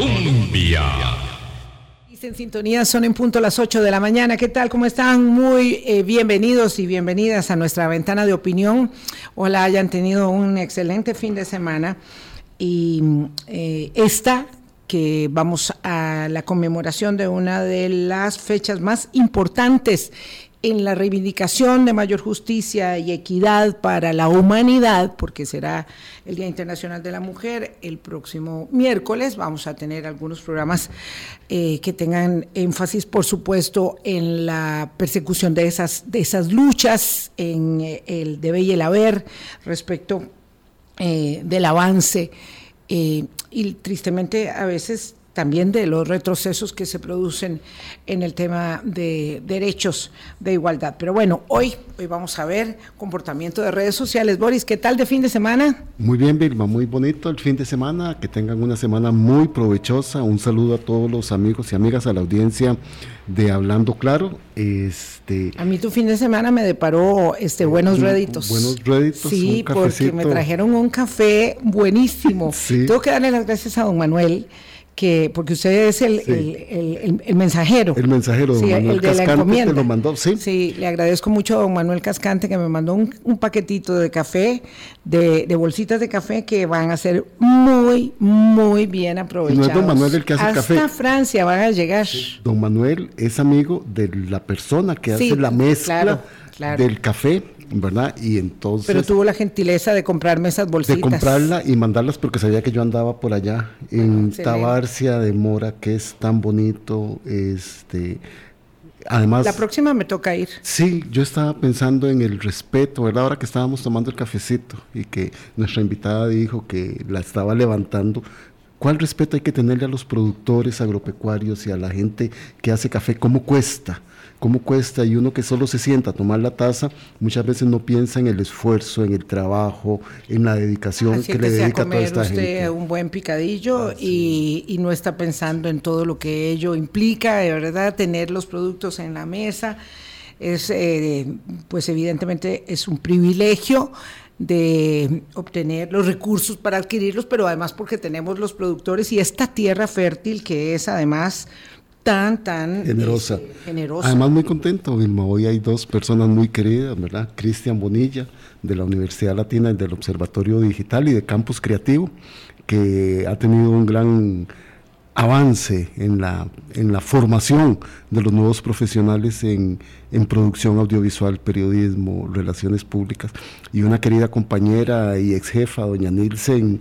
Colombia. En sintonía son en punto las 8 de la mañana. ¿Qué tal? ¿Cómo están? Muy eh, bienvenidos y bienvenidas a nuestra ventana de opinión. Ojalá hayan tenido un excelente fin de semana. Y eh, esta que vamos a la conmemoración de una de las fechas más importantes en la reivindicación de mayor justicia y equidad para la humanidad, porque será el Día Internacional de la Mujer el próximo miércoles. Vamos a tener algunos programas eh, que tengan énfasis, por supuesto, en la persecución de esas, de esas luchas, en eh, el debe y el haber respecto eh, del avance. y tristemente a veces también de los retrocesos que se producen en el tema de derechos de igualdad. Pero bueno, hoy, hoy vamos a ver comportamiento de redes sociales. Boris, ¿qué tal de fin de semana? Muy bien, Vilma, muy bonito el fin de semana, que tengan una semana muy provechosa. Un saludo a todos los amigos y amigas, a la audiencia de Hablando Claro. Este, a mí tu fin de semana me deparó este, buenos réditos. Buenos réditos. Sí, porque me trajeron un café buenísimo. Tengo que darle las gracias a don Manuel que porque usted es el, el, el, mensajero. El mensajero, don Manuel Cascante, te lo mandó, sí. Sí, le agradezco mucho a don Manuel Cascante que me mandó un, un paquetito de café, de, de, bolsitas de café que van a ser muy, muy bien aprovechados. no es don Manuel el que hace café. Hasta Francia van a llegar. Don Manuel es amigo de la persona que hace la mezcla del café ¿verdad? Y entonces... Pero tuvo la gentileza de comprarme esas bolsitas. De comprarla y mandarlas porque sabía que yo andaba por allá, en Tabarcia de Mora, que es tan bonito, este... Además, la próxima me toca ir. Sí, yo estaba pensando en el respeto, ¿verdad? Ahora que estábamos tomando el cafecito y que nuestra invitada dijo que la estaba levantando, ¿cuál respeto hay que tenerle a los productores agropecuarios y a la gente que hace café? ¿Cómo cuesta? cómo cuesta y uno que solo se sienta a tomar la taza, muchas veces no piensa en el esfuerzo, en el trabajo, en la dedicación que, le dedica a, toda esta usted un buen picadillo y, no está pensando en todo lo que ello implica, de verdad, tener los productos en la mesa es, eh, pues evidentemente es un privilegio de obtener los recursos para adquirirlos, pero además porque tenemos los productores y esta tierra fértil que es además tan, tan generosa. Además, muy contento, Vilma. Hoy hay dos personas muy queridas, ¿verdad? Cristian Bonilla, de la Universidad Latina y del Observatorio Digital y de Campus Creativo, que ha tenido un gran avance en la, en la formación de los nuevos profesionales en, en producción audiovisual, periodismo, relaciones públicas. Y una querida compañera y ex jefa, doña Nilsen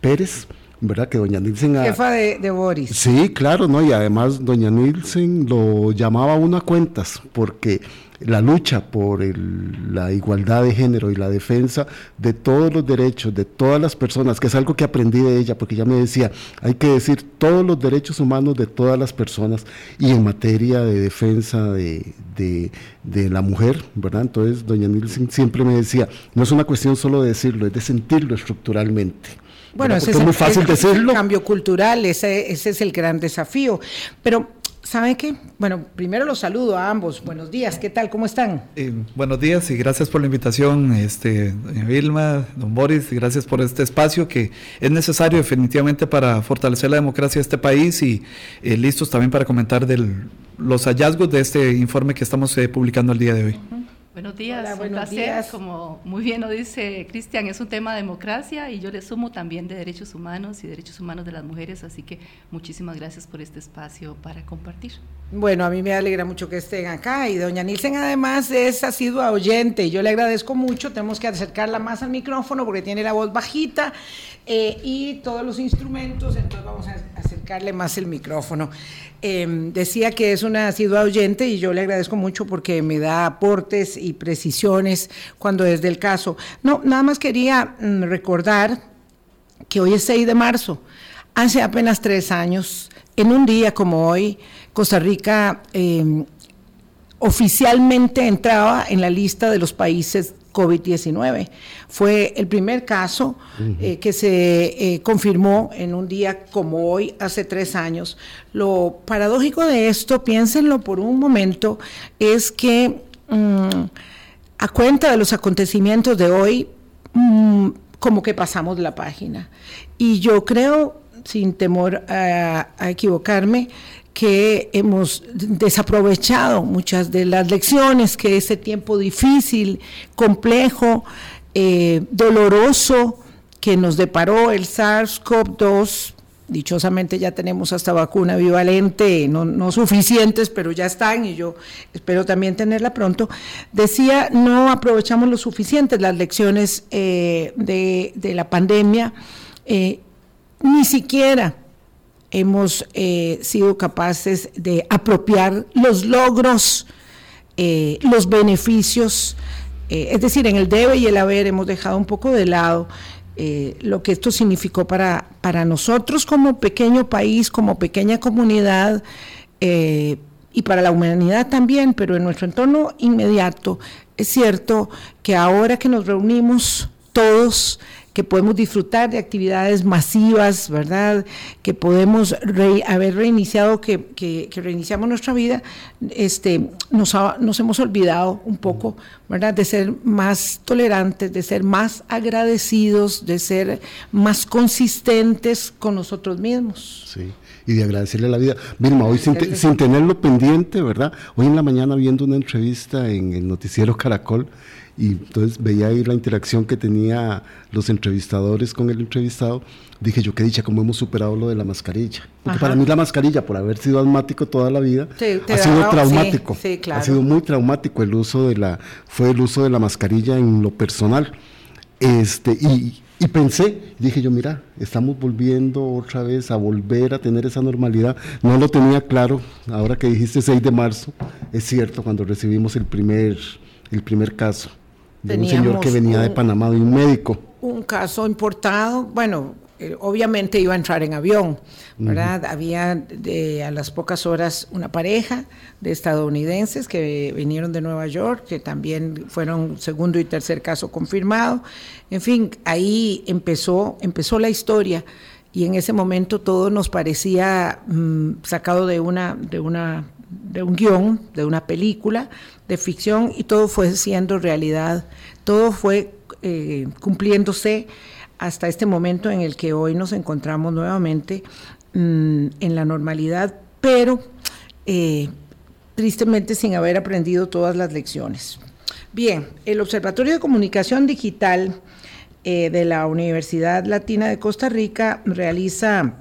Pérez, ¿verdad? Que doña Nilsen... Jefa de, Boris. Sí, claro, ¿no? Y además doña Nilsen lo llamaba uno a cuentas, porque la lucha por la igualdad de género y la defensa de todos los derechos de todas las personas, que es algo que aprendí de ella, porque ella me decía, hay que decir todos los derechos humanos de todas las personas y en materia de defensa de, de la mujer, ¿verdad? Entonces, doña Nilsen siempre me decía, no es una cuestión solo de decirlo, es de sentirlo estructuralmente. Bueno, ese es, muy fácil decirlo. El cambio cultural, ese, ese es el gran desafío. Pero ¿Sabe qué? Bueno, primero los saludo a ambos. Buenos días, ¿qué tal? ¿Cómo están? Eh, buenos días y gracias por la invitación, este, doña Vilma, don Boris, gracias por este espacio que es necesario definitivamente para fortalecer la democracia de este país y eh, listos también para comentar del, los hallazgos de este informe que estamos eh, publicando el día de hoy. Buenos días, un placer. Como muy bien lo dice Cristian, es un tema de democracia y yo le sumo también de derechos humanos y derechos humanos de las mujeres, así que muchísimas gracias por este espacio para compartir. Bueno, a mí me alegra mucho que estén acá y doña Nielsen además es asidua oyente. Yo le agradezco mucho, tenemos que acercarla más al micrófono porque tiene la voz bajita eh, y todos los instrumentos, entonces vamos a acercarle más el micrófono. Em, decía que es una asidua oyente y yo le agradezco mucho porque me da aportes y precisiones cuando es del caso. No, nada más quería mm, recordar que hoy es 6 de marzo. Hace apenas tres años, en un día como hoy, Costa Rica em, oficialmente entraba en la lista de los países COVID-19. Fue el primer caso eh, que se eh, confirmó en un día como hoy, hace tres años. Lo paradójico de esto, piénsenlo por un momento, es que mm, a cuenta de los acontecimientos de hoy, mm, como que pasamos la página. Y yo creo sin temor a, equivocarme, que hemos desaprovechado muchas de las lecciones que ese tiempo difícil, complejo, eh, doloroso que nos deparó el SARS-CoV-2 dichosamente ya tenemos hasta vacuna bivalente, no, suficientes, pero ya están y yo espero también tenerla pronto, decía, no aprovechamos lo suficiente las lecciones eh, de, la pandemia, eh, ni siquiera hemos eh, sido capaces de apropiar los logros, los beneficios, es decir, en el debe y el haber hemos dejado un poco de lado eh, lo que esto significó para, para nosotros como pequeño país, como pequeña comunidad eh, y para la humanidad también, pero en nuestro entorno inmediato. Es cierto que ahora que nos reunimos todos, que podemos disfrutar de actividades masivas, ¿verdad? Que podemos haber reiniciado, que, reiniciamos nuestra vida, este, nos, nos hemos olvidado un poco, ¿verdad? De ser más tolerantes, de ser más agradecidos, de ser más consistentes con nosotros mismos. Sí y de agradecerle la vida. Vilma, hoy sin, sin, tenerlo pendiente, ¿verdad? Hoy en la mañana viendo una entrevista en el noticiero Caracol, y entonces veía ahí la interacción que tenía los entrevistadores con el entrevistado, dije yo qué dicha cómo hemos superado lo de la mascarilla. Porque para mí la mascarilla, por haber sido asmático toda la vida, ha sido traumático. Ha sido muy traumático el uso de la, fue el uso de la mascarilla en lo personal. Este, y, y pensé, dije yo, mira, estamos volviendo otra vez a volver a tener esa normalidad. No lo tenía claro, ahora que dijiste 6 de marzo, es cierto, cuando recibimos el primer, el primer caso de un señor que venía de Panamá, de un médico. Un caso importado, bueno, eh, obviamente iba a entrar en avión, ¿verdad? Había de, a las pocas horas una pareja de estadounidenses que vinieron de Nueva York, que también fueron segundo y tercer caso confirmado. En fin, ahí empezó, empezó la historia y en ese momento todo nos parecía mm, sacado de una, de una de un guion, de una película de ficción y todo fue siendo realidad, todo fue eh, cumpliéndose hasta este momento en el que hoy nos encontramos nuevamente mm, en la normalidad, pero eh, tristemente sin haber aprendido todas las lecciones. Bien, el Observatorio de Comunicación Digital eh, de la Universidad Latina de Costa Rica realiza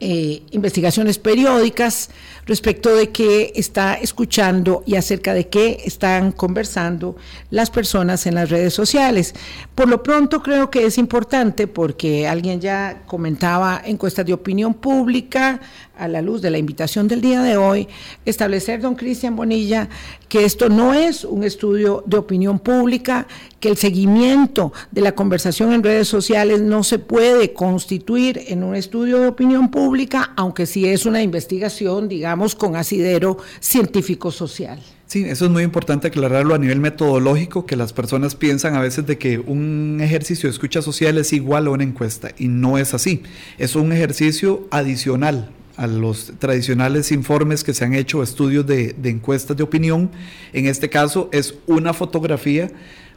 investigaciones periódicas respecto de qué está escuchando y acerca de qué están conversando las personas en las redes sociales. Por lo pronto creo que es importante porque alguien ya comentaba encuestas de opinión pública, a la luz de la invitación del día de hoy, establecer, don Cristian Bonilla, que esto no es un estudio de opinión pública, que el seguimiento de la conversación en redes sociales no se puede constituir en un estudio de opinión pública, aunque sí es una investigación, digamos, con asidero científico-social. Sí, eso es muy importante aclararlo a nivel metodológico, que las personas piensan a veces de que un ejercicio de escucha social es igual a una encuesta, y no es así. Es un ejercicio adicional a los tradicionales informes que se han hecho, estudios de, encuestas de opinión. En este caso es una fotografía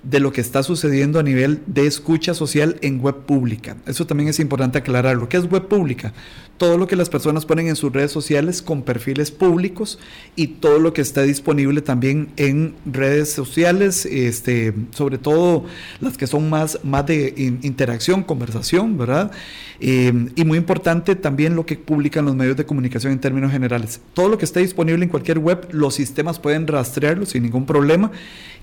de lo que está sucediendo a nivel de escucha social en web pública. Eso también es importante aclararlo. ¿Qué es web pública? Todo lo que las personas ponen en sus redes sociales con perfiles públicos y todo lo que está disponible también en redes sociales, este, sobre todo las que son más, más de interacción, conversación, ¿verdad? Eh, y muy importante también lo que publican los medios de comunicación en términos generales. Todo lo que está disponible en cualquier web, los sistemas pueden rastrearlo sin ningún problema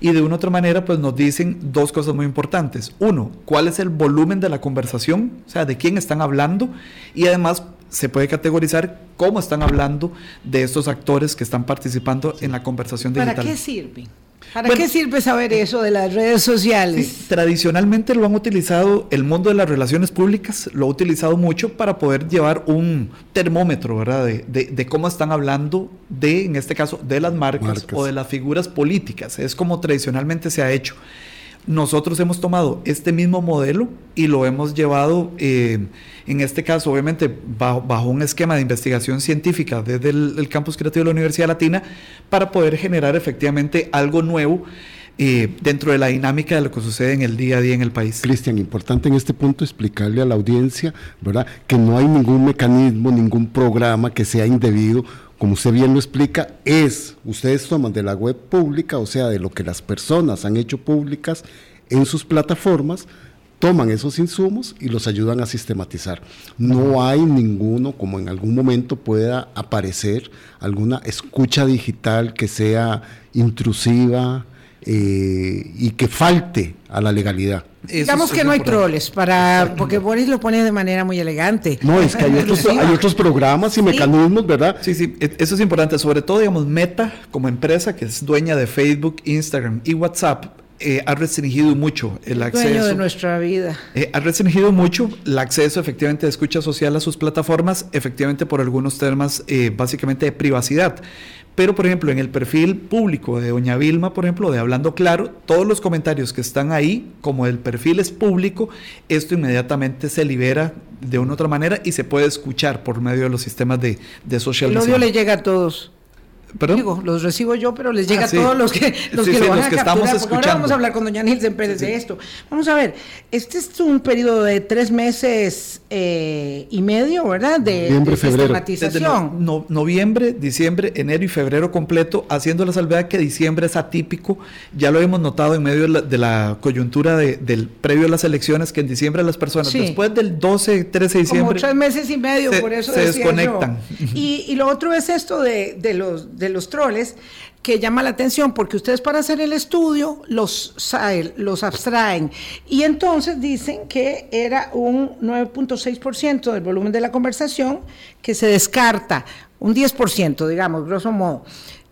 y de una u otra manera pues nos dicen dos cosas muy importantes. Uno, cuál es el volumen de la conversación, o sea, de quién están hablando y además se puede categorizar cómo están hablando de estos actores que están participando en la conversación digital. ¿Para qué sirve? ¿Para qué sirve saber eso de las redes sociales? tradicionalmente lo han utilizado, el mundo de las relaciones públicas lo ha utilizado mucho para poder llevar un termómetro, ¿verdad? De, cómo están hablando de, en este caso, de las marcas, o de las figuras políticas. Es como tradicionalmente se ha hecho. Nosotros hemos tomado este mismo modelo y lo hemos llevado, eh, en este caso, obviamente, bajo, un esquema de investigación científica desde el, campus creativo de la Universidad Latina, para poder generar efectivamente algo nuevo eh, dentro de la dinámica de lo que sucede en el día a día en el país. Cristian, importante en este punto explicarle a la audiencia, ¿verdad? Que no hay ningún mecanismo, ningún programa que sea indebido como usted bien lo explica, es, ustedes toman de la web pública, o sea, de lo que las personas han hecho públicas en sus plataformas, toman esos insumos y los ayudan a sistematizar. No hay ninguno, como en algún momento pueda aparecer, alguna escucha digital que sea intrusiva, eh, y que falte a la legalidad. Digamos que no hay troles, para, porque Boris lo pone de manera muy elegante. No, es que hay otros, programas y mecanismos, ¿verdad? Sí, sí, e, eso es importante, sobre todo, digamos, Meta como empresa que es dueña de Facebook, Instagram y WhatsApp, eh, ha restringido mucho el acceso. Dueño de nuestra vida. Eh, ha restringido mucho el acceso efectivamente de escucha social a sus plataformas, efectivamente por algunos temas básicamente de privacidad. Pero, por ejemplo, en el perfil público de Doña Vilma, por ejemplo, de Hablando Claro, todos los comentarios que están ahí, como el perfil es público, esto inmediatamente se libera de una u otra manera y se puede escuchar por medio de los sistemas de, de socialización. El odio le llega a todos. Digo, los recibo yo, pero les llega a ah, todos los que, los que lo van a capturar, ahora vamos a hablar con doña Nilsen Pérez de esto. Vamos a ver, este es un periodo de tres meses eh, y medio, ¿verdad? De, noviembre, sistematización. noviembre, diciembre, enero y febrero completo, haciendo la salvedad que diciembre es atípico. Ya lo hemos notado en medio de la, coyuntura del previo a las elecciones, que en diciembre las personas, después del 12, 13 de diciembre... Como tres meses y medio, por eso Se desconectan. Y, y, lo otro es esto de, de los de los troles que llama la atención porque ustedes para hacer el estudio los, los abstraen y entonces dicen que era un 9.6% del volumen de la conversación que se descarta, un 10%, digamos, grosso modo.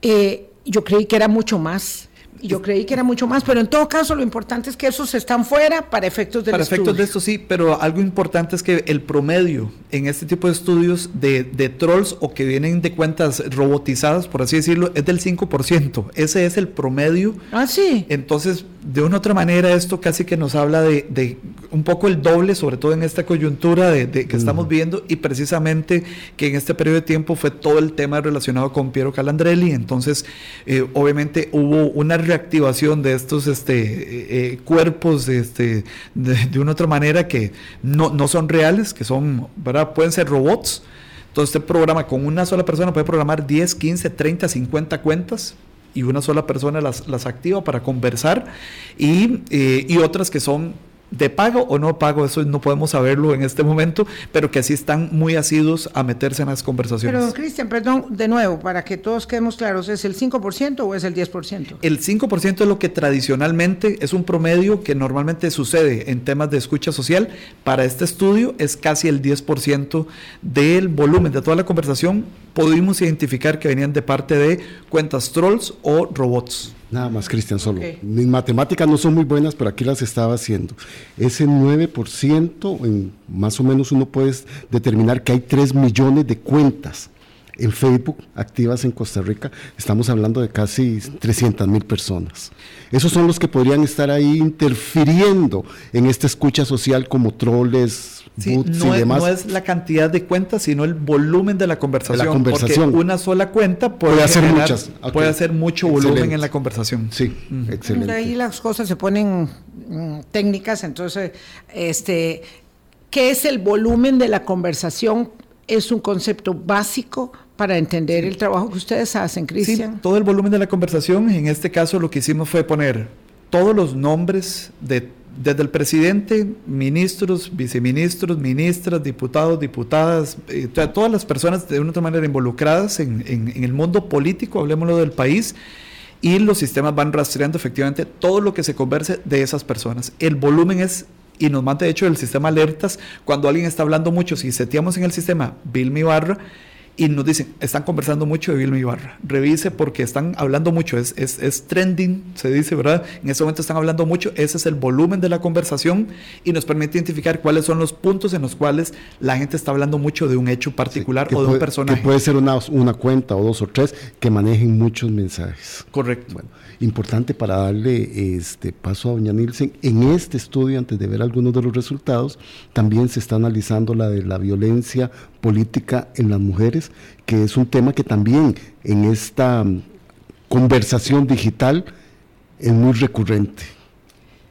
Eh, yo creí que era mucho más. Yo creí que era mucho más, pero en todo caso lo importante es que esos están fuera para efectos del Para efectos de esto sí, pero algo importante es que el promedio en este tipo de estudios de, de, trolls o que vienen de cuentas robotizadas, por así decirlo, es del 5%. Ese es el promedio. Ah, sí. Entonces, de una u otra manera, esto casi que nos habla de, de un poco el doble, sobre todo en esta coyuntura de, que estamos viendo, y precisamente que en este periodo de tiempo fue todo el tema relacionado con Piero Calandrelli. Entonces, eh, obviamente hubo una reactivación de estos este, eh, eh, cuerpos este, de, una otra manera que no, no son reales, que son, ¿verdad? Pueden ser robots. Entonces, este programa con una sola persona puede programar 10, 15, 30, 50 cuentas y una sola persona las, las activa para conversar y, eh, y otras que son de pago o no pago, eso no podemos saberlo en este momento, pero que así están muy asiduos a meterse en las conversaciones. Pero Cristian, perdón, de nuevo, para que todos quedemos claros, ¿es el 5% o es el 10%? El 5% es lo que tradicionalmente es un promedio que normalmente sucede en temas de escucha social. Para este estudio es casi el 10% del volumen de toda la conversación. Pudimos identificar que venían de parte de cuentas trolls o robots. Nada más, Cristian, solo. Mis matemáticas no son muy buenas, pero aquí las estaba haciendo. Ese 9%, en, más o menos uno puede determinar que hay 3 millones de cuentas en Facebook activas en Costa Rica, estamos hablando de casi 300 mil personas. Esos son los que podrían estar ahí interfiriendo en esta escucha social como troles, bots no y demás. no es la cantidad de cuentas, sino el volumen de la conversación. la conversación. Porque una sola cuenta puede, hacer muchas. Puede hacer mucho volumen en la conversación. Sí, excelente. Ahí las cosas se ponen mm, técnicas, entonces, este, ¿qué es el volumen de la conversación? Es un concepto básico para entender el trabajo que ustedes hacen, Cristian. Sí, todo el volumen de la conversación, en este caso lo que hicimos fue poner todos los nombres de desde el presidente, ministros, viceministros, ministras, diputados, diputadas, eh, todas las personas de una otra manera involucradas en, el mundo político, hablemoslo del país, y los sistemas van rastreando efectivamente todo lo que se converse de esas personas. El volumen es y nos manda de hecho el sistema alertas cuando alguien está hablando mucho, si seteamos en el sistema Vilmi Barra, y nos dicen, están conversando mucho de Vilma Ibarra. Revise porque están hablando mucho, es, es, es, trending, se dice, ¿verdad? En este momento están hablando mucho, ese es el volumen de la conversación y nos permite identificar cuáles son los puntos en los cuales la gente está hablando mucho de un hecho particular o de un personaje. Que puede ser una, una cuenta o dos o tres que manejen muchos mensajes. Correcto. Bueno, importante para darle este paso a doña Nielsen, en este estudio, antes de ver algunos de los resultados, también se está analizando la de la violencia política en las mujeres, que es un tema que también en esta mm, conversación digital es muy recurrente.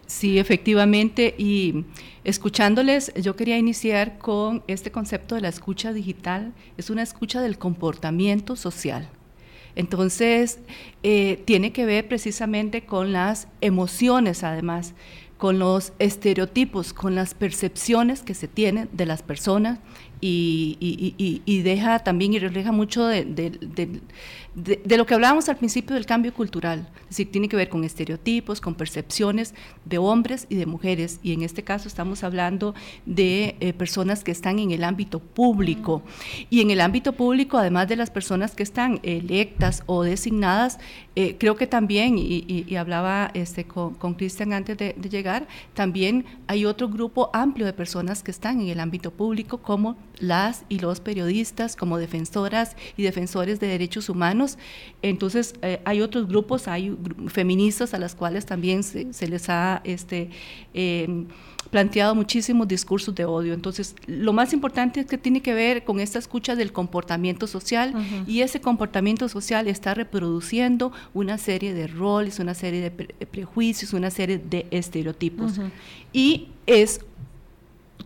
Sí, efectivamente, y escuchándoles, yo quería iniciar con este concepto de la escucha digital, es una escucha del comportamiento social. Entonces, eh, tiene que ver precisamente con las emociones, además, con los estereotipos, con las percepciones que se tienen de las personas y, deja también y refleja mucho de, de, lo que hablábamos al principio del cambio cultural, es decir, tiene que ver con estereotipos, con percepciones de hombres y de mujeres, y en este caso estamos hablando de eh, personas que están en el ámbito público, y en el ámbito público, además de las personas que están electas o designadas, eh, creo que también, y, hablaba este, con Cristian antes de, llegar, también hay otro grupo amplio de personas que están en el ámbito público, como las y los periodistas, como defensoras y defensores de derechos humanos, entonces, eh, hay otros grupos, hay feministas a las cuales también se, les ha este, em, planteado muchísimos discursos de odio. Entonces, lo más importante es que tiene que ver con esta escucha del comportamiento social y ese comportamiento social está reproduciendo una serie de roles, una serie de prejuicios, una serie de estereotipos. Y es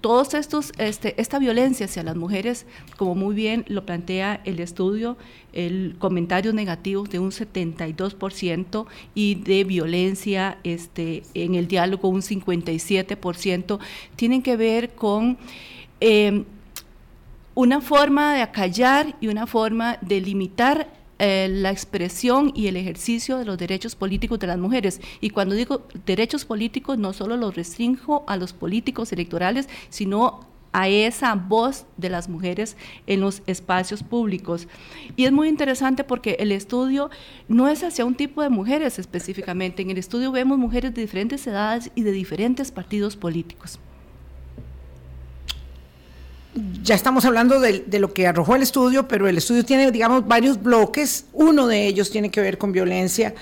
todos estos, este, esta violencia hacia las mujeres, como muy bien lo plantea el estudio, el comentarios negativos de un 72% y de violencia este, en el diálogo un 57%, tienen que ver con em, una forma de acallar y una forma de limitar eh, la expresión y el ejercicio de los derechos políticos de las mujeres. Y cuando digo derechos políticos, no solo los restringo a los políticos electorales, sino a esa voz de las mujeres en los espacios públicos. Y es muy interesante porque el estudio no es hacia un tipo de mujeres específicamente. En el estudio vemos mujeres de diferentes edades y de diferentes partidos políticos ya estamos hablando de, lo que arrojó el estudio, pero el estudio tiene, digamos, varios bloques. Uno de ellos tiene que ver con violencia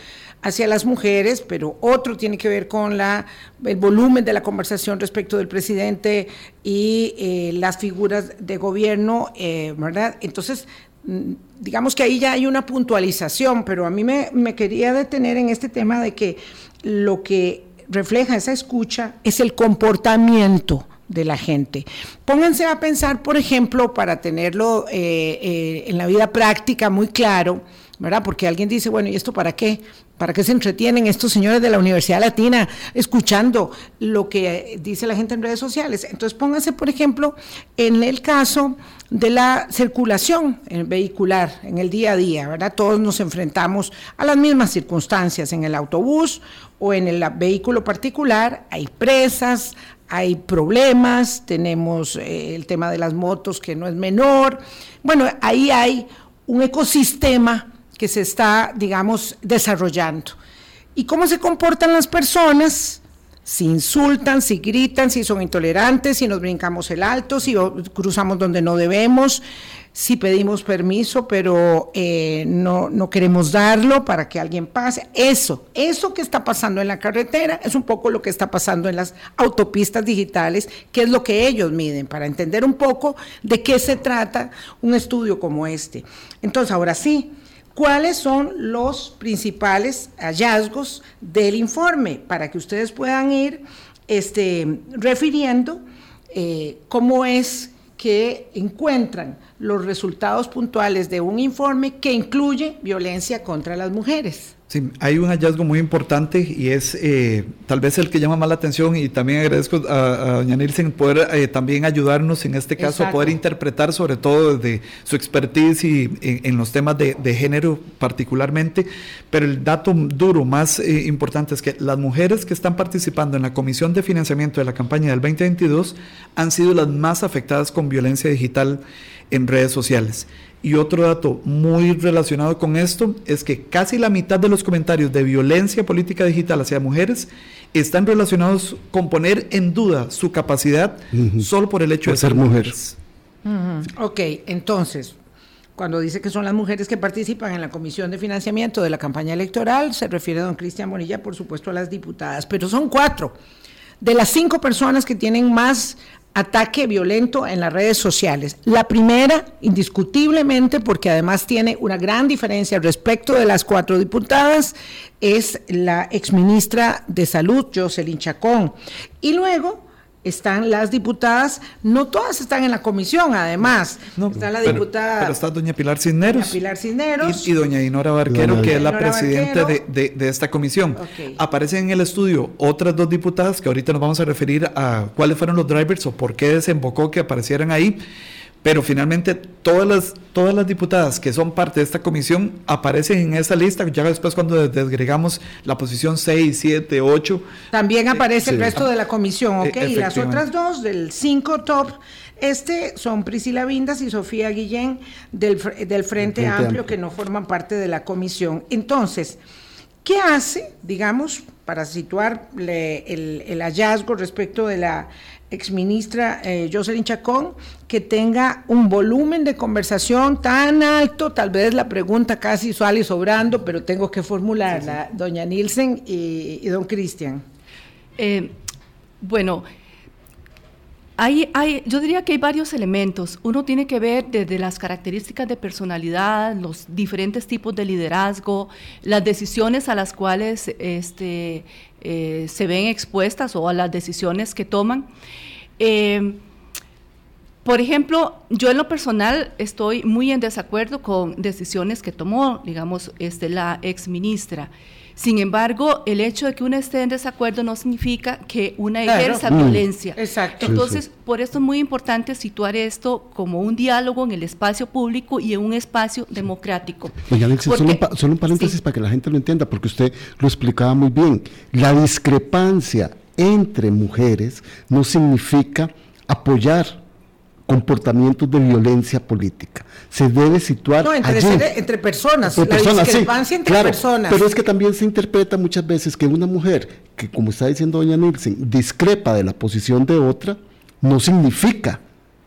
hacia las mujeres, pero otro tiene que ver con la, el volumen de la conversación respecto del presidente y eh, las figuras de gobierno, eh, ¿verdad? Entonces, mm, digamos que ahí ya hay una puntualización, pero a mí me, me quería detener en este tema de que lo que refleja esa escucha es el comportamiento de la gente. Pónganse a pensar, por ejemplo, para tenerlo eh, eh, en la vida práctica muy claro, ¿verdad? Porque alguien dice, bueno, ¿y esto para qué? ¿Para qué se entretienen estos señores de la Universidad Latina escuchando lo que dice la gente en redes sociales? Entonces pónganse, por ejemplo, en el caso de la circulación vehicular en el día a día, ¿verdad? Todos nos enfrentamos a las mismas circunstancias en el autobús o en el vehículo particular, hay presas, hay problemas, tenemos eh, el tema de las motos que no es menor. Bueno, ahí hay un ecosistema que se está, digamos, desarrollando. ¿Y cómo se comportan las personas? Si insultan, si gritan, si son intolerantes, si nos brincamos el alto, si cruzamos donde no debemos, si pedimos permiso, pero eh, no, no queremos darlo para que alguien pase. Eso, eso que está pasando en la carretera es un poco lo que está pasando en las autopistas digitales, que es lo que ellos miden, para entender un poco de qué se trata un estudio como este. Entonces, ahora sí, ¿cuáles son los principales hallazgos del informe? Para que ustedes puedan ir este, refiriendo eh, cómo es que encuentran los resultados puntuales de un informe que incluye violencia contra las mujeres. Sí, hay un hallazgo muy importante y es eh, tal vez el que llama más la atención y también agradezco a, doña Nielsen poder eh, también ayudarnos en este caso a poder interpretar sobre todo desde su expertise y en, los temas de, género particularmente, pero el dato duro más eh, importante es que las mujeres que están participando en la Comisión de Financiamiento de la campaña del 2022 han sido las más afectadas con violencia digital en redes sociales. Y otro dato muy relacionado con esto es que casi la mitad de los comentarios de violencia política digital hacia mujeres están relacionados con poner en duda su capacidad solo por el hecho de ser mujeres. Ok, entonces, cuando dice que son las mujeres que participan en la comisión de financiamiento de la campaña electoral, se refiere a don Cristian Bonilla, por supuesto, a las diputadas, pero son cuatro. De las cinco personas que tienen más ataque violento en las redes sociales. La primera, indiscutiblemente, porque además tiene una gran diferencia respecto de las cuatro diputadas, es la exministra de Salud, Jocelyn Chacón. Y luego están las diputadas, no todas están en la comisión, además. está la diputada. Pero, está doña Pilar Cisneros. Pilar Cisneros. Y, doña Dinora Barquero, que es la presidenta de, esta comisión. Aparecen en el estudio otras dos diputadas que ahorita nos vamos a referir a cuáles fueron los drivers o por qué desembocó que aparecieran ahí pero finalmente todas las, todas las diputadas que son parte de esta comisión aparecen en esa lista, ya después cuando desgregamos la posición 6, 7, 8. También aparece el resto de la comisión, ¿ok? Y las otras dos del 5 top, este son Priscila Vindas y Sofía Guillén del, del Frente, Amplio, que no forman parte de la comisión. Entonces, ¿qué hace, digamos, para situar el, el hallazgo respecto de la exministra eh, Jocelyn Chacón, que tenga un volumen de conversación tan alto, tal vez la pregunta casi sale sobrando, pero tengo que formularla, doña Nielsen y, don Cristian. Eh, bueno, hay, hay, yo diría que hay varios elementos. Uno tiene que ver desde las características de personalidad, los diferentes tipos de liderazgo, las decisiones a las cuales este, eh, se ven expuestas o a las decisiones que toman. Eh, por ejemplo, yo en lo personal estoy muy en desacuerdo con decisiones que tomó, digamos, este, la ex ministra. Sin embargo, el hecho de que una esté en desacuerdo no significa que una ejerza mm. violencia. Exacto. Entonces, por eso es muy importante situar esto como un diálogo en el espacio público y en un espacio democrático. solo, un, paréntesis para que la gente lo entienda, porque usted lo explicaba muy bien. La discrepancia entre mujeres no significa apoyar comportamientos de violencia política. Se debe situar no, entre, entre personas, la discrepancia entre personas. Pero es que también se interpreta muchas veces que una mujer que, como está diciendo doña Nielsen, discrepa de la posición de otra, no significa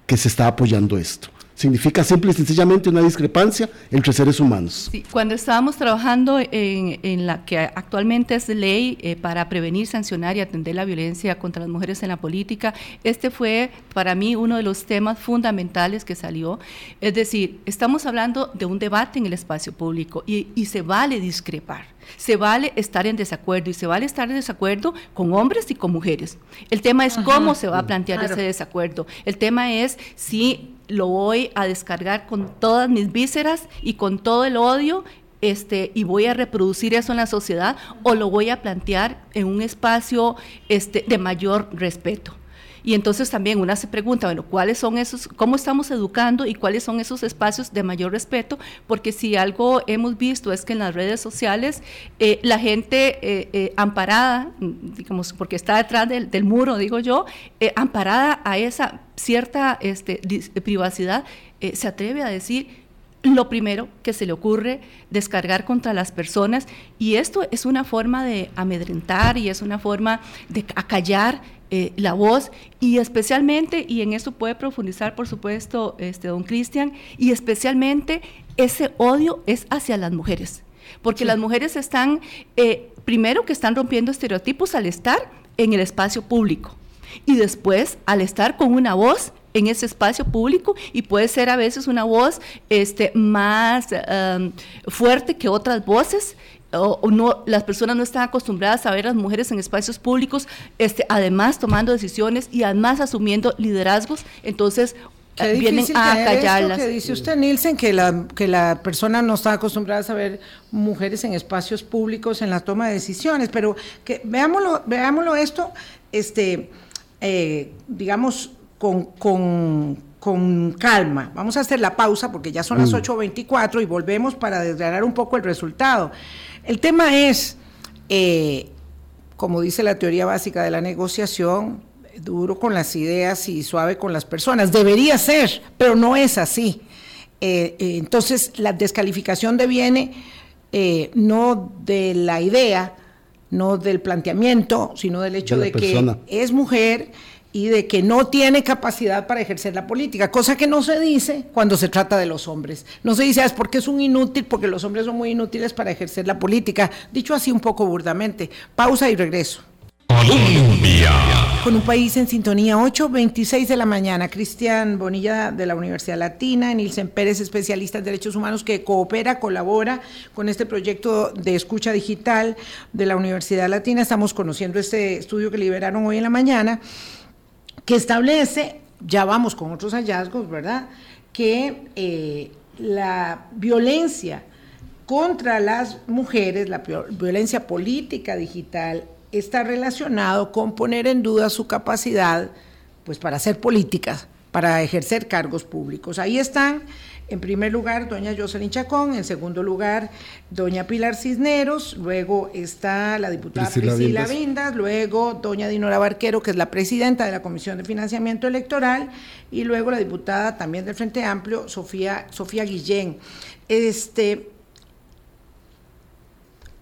que se está apoyando esto significa simple y sencillamente una discrepancia entre seres humanos. Sí, cuando estábamos trabajando en, la que actualmente es ley eh, para prevenir, sancionar y atender la violencia contra las mujeres en la política, este fue para mí uno de los temas fundamentales que salió. Es decir, estamos hablando de un debate en el espacio público y, y se vale discrepar. Se vale estar en desacuerdo y se vale estar en desacuerdo con hombres y con mujeres. El tema es cómo se va a plantear ese desacuerdo. El tema es si lo voy a descargar con todas mis vísceras y con todo el odio este, y voy a reproducir eso en la sociedad o lo voy a plantear en un espacio este, de mayor respeto. Y entonces también una se pregunta, bueno, ¿cuáles son esos, cómo estamos educando y cuáles son esos espacios de mayor respeto? Porque si algo hemos visto es que en las redes sociales eh, la gente eh, eh, amparada, digamos, porque está detrás del, muro, digo yo, amparada a esa cierta este, privacidad, se atreve a decir lo primero que se le ocurre descargar contra las personas y esto es una forma de amedrentar y es una forma de acallar eh, la voz y especialmente, y en eso puede profundizar por supuesto este, don Cristian, y especialmente ese odio es hacia las mujeres, porque las mujeres están, eh, primero que están rompiendo estereotipos al estar en el espacio público y después al estar con una voz en ese espacio público y puede ser a veces una voz este, más um, fuerte que otras voces o, no, las personas no están acostumbradas a ver a las mujeres en espacios públicos, este, además tomando decisiones y además asumiendo liderazgos, entonces vienen a callarlas. que dice usted, Nielsen, que la, que la persona no está acostumbrada a ver mujeres en espacios públicos en la toma de decisiones, pero que veámoslo, veámoslo esto, este, eh, digamos, con, con, con, calma. Vamos a hacer la pausa porque ya son las 8.24 mm. y volvemos para desgranar un poco el resultado. El tema es, eh, como dice la teoría básica de la negociación, duro con las ideas y suave con las personas. Debería ser, pero no es así. Eh, eh, entonces, la descalificación deviene no de la idea, no del planteamiento, sino del hecho de, de que es mujer y de que no tiene capacidad para ejercer la política, cosa que no se dice cuando se trata de los hombres. No se dice, ah, es porque es un inútil, porque los hombres son muy inútiles para ejercer la política, dicho así un poco burdamente. Pausa y regreso. Colombia. Con un país en sintonía, 8.26 de la mañana. Cristian Bonilla de la Universidad Latina, Nilsen Pérez, especialista en derechos humanos, que coopera, colabora con este proyecto de escucha digital de la Universidad Latina. Estamos conociendo este estudio que liberaron hoy en la mañana, que establece, ya vamos con otros hallazgos, ¿verdad?, que eh, la violencia contra las mujeres, la violencia política digital, está relacionado con poner en duda su capacidad pues para hacer políticas, para ejercer cargos públicos. Ahí están, en primer lugar, doña Jocelyn Chacón, en segundo lugar, doña Pilar Cisneros, luego está la diputada Priscila, Vindas. luego doña Dinora Barquero, que es la presidenta de la Comisión de Financiamiento Electoral, y luego la diputada también del Frente Amplio, Sofía, Sofía Guillén. Este,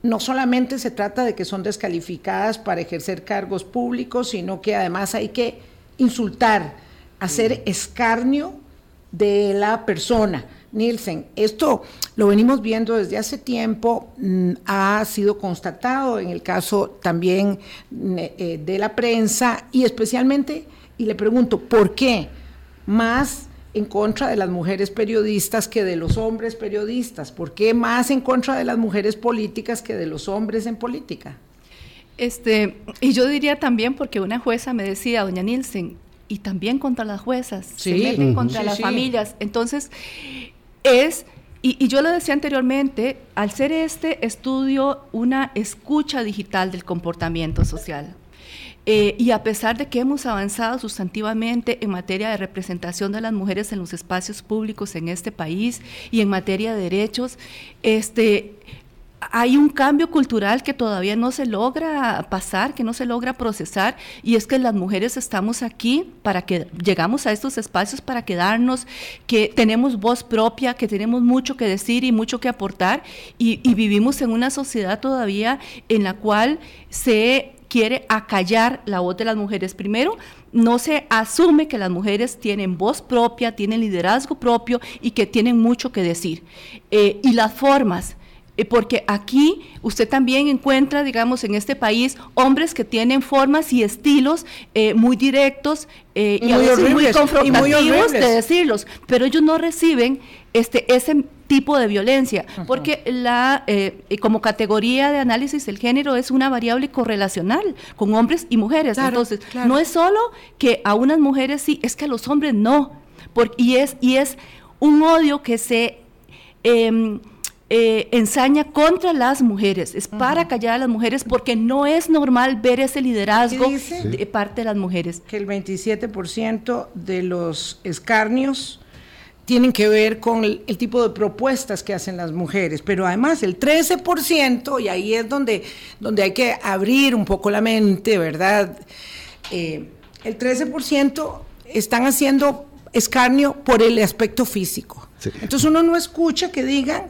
no solamente se trata de que son descalificadas para ejercer cargos públicos, sino que además hay que insultar, hacer escarnio de la persona. Nielsen, esto lo venimos viendo desde hace tiempo, mm, ha sido constatado en el caso también mm, eh, de la prensa y especialmente, y le pregunto, ¿por qué? Más en contra de las mujeres periodistas que de los hombres periodistas? ¿Por qué más en contra de las mujeres políticas que de los hombres en política? Este, y yo diría también porque una jueza me decía, doña Nielsen, y también contra las juezas, se meten contra las familias. Entonces, es, y, y, yo lo decía anteriormente, al ser este estudio una escucha digital del comportamiento social, eh, y a pesar de que hemos avanzado sustantivamente en materia de representación de las mujeres en los espacios públicos en este país y en materia de derechos, este, hay un cambio cultural que todavía no se logra pasar, que no se logra procesar, y es que las mujeres estamos aquí para que llegamos a estos espacios para quedarnos, que tenemos voz propia, que tenemos mucho que decir y mucho que aportar, y, vivimos en una sociedad todavía en la cual se quiere acallar la voz de las mujeres. Primero, no se asume que las mujeres tienen voz propia, tienen liderazgo propio y que tienen mucho que decir. Eh, y las formas, eh, porque aquí usted también encuentra, digamos, en este país, hombres que tienen formas y estilos eh, muy directos y, muy, a muy confrontativos de decirlos, pero ellos no reciben este, ese tipo de violencia, porque la eh, como categoría de análisis el género es una variable correlacional con hombres y mujeres. Entonces, no es solo que a unas mujeres sí, es que a los hombres no. y, es, y es un odio que se em, eh, ensaña contra las mujeres, es para callar a las mujeres porque no es normal ver ese liderazgo de parte de las mujeres. Que el 27% de los escarnios tienen que ver con el, tipo de propuestas que hacen las mujeres, pero además el 13%, y ahí es donde, donde hay que abrir un poco la mente, ¿verdad? Eh, el 13% están haciendo escarnio por el aspecto físico. Entonces uno no escucha que digan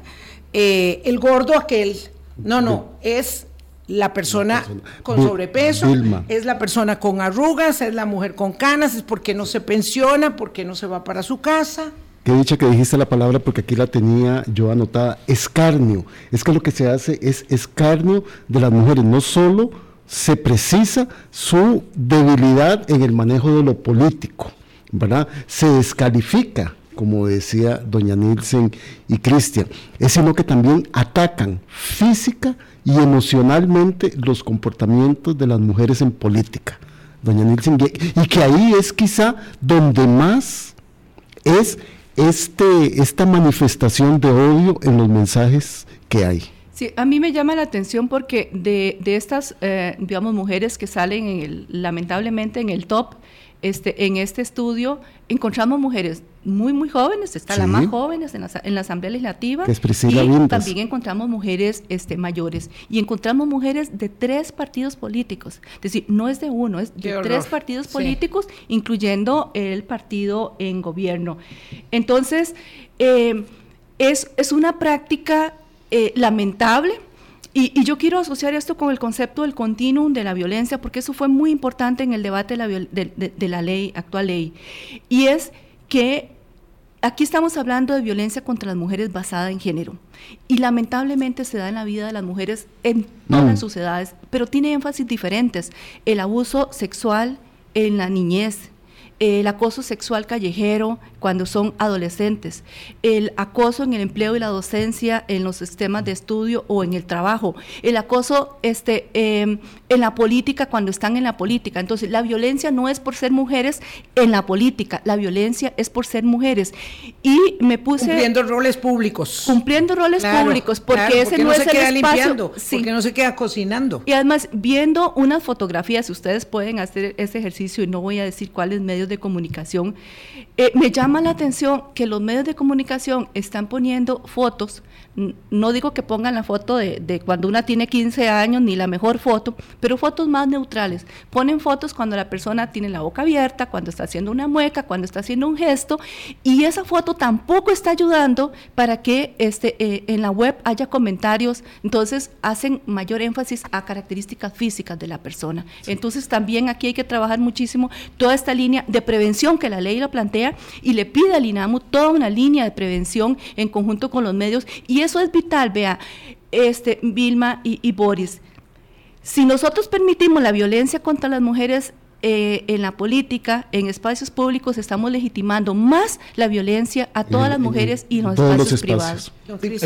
eh, el gordo aquel, no, no, es la persona, con sobrepeso, es la persona con arrugas, es la mujer con canas, es porque no se pensiona, porque no se va para su casa. Qué dicha que dijiste la palabra porque aquí la tenía yo anotada, escarnio. Es que lo que se hace es escarnio de las mujeres, no solo se precisa su debilidad en el manejo de lo político, ¿verdad? Se descalifica, como decía doña Nielsen y Cristian, es sino que también atacan física y emocionalmente los comportamientos de las mujeres en política. Doña Nielsen, y que ahí es quizá donde más es este, esta manifestación de odio en los mensajes que hay. Sí, a mí me llama la atención porque de, de estas, eh, digamos, mujeres que salen en el, lamentablemente en el top, este, en este estudio encontramos mujeres muy, muy jóvenes, está la más jóvenes en la, en la Asamblea Legislativa. Que es Priscila y también encontramos mujeres este, mayores. Y encontramos mujeres de tres partidos políticos. Es decir, no es de uno, es de tres partidos políticos, incluyendo el partido en gobierno. Entonces, eh, es, es, una práctica eh, lamentable y, yo quiero asociar esto con el concepto del continuum de la violencia, porque eso fue muy importante en el debate de la, de, la ley, actual ley. Y es que aquí estamos hablando de violencia contra las mujeres basada en género y lamentablemente se da en la vida de las mujeres en todas las mm. sociedades, pero tiene énfasis diferentes. El abuso sexual en la niñez, el acoso sexual callejero cuando son adolescentes, el acoso en el empleo y la docencia en los sistemas de estudio o en el trabajo, el acoso este, em, en la política cuando están en la política. Entonces, la violencia no es por ser mujeres en la política, la violencia es por ser mujeres. Y me puse... Cumpliendo roles públicos. Cumpliendo roles públicos, porque ese no, es se queda limpiando, porque no se queda cocinando. Y además, viendo unas fotografías, ustedes pueden hacer ese ejercicio y no voy a decir cuáles medios de comunicación, eh, me llama la atención que los medios de comunicación están poniendo fotos no digo que pongan la foto de, cuando una tiene 15 años, ni la mejor foto, pero fotos más neutrales. Ponen fotos cuando la persona tiene la boca abierta, cuando está haciendo una mueca, cuando está haciendo un gesto, y esa foto tampoco está ayudando para que este, eh, en la web haya comentarios, entonces hacen mayor énfasis a características físicas de la persona. Entonces también aquí hay que trabajar muchísimo toda esta línea de prevención que la ley lo plantea y le pide al INAMU toda una línea de prevención en conjunto con los medios y eso es vital, vea, este, Vilma y, y Boris. Si nosotros permitimos la violencia contra las mujeres eh, en la política, en espacios públicos, estamos legitimando más la violencia a todas las mujeres y en los espacios, privados. Eh,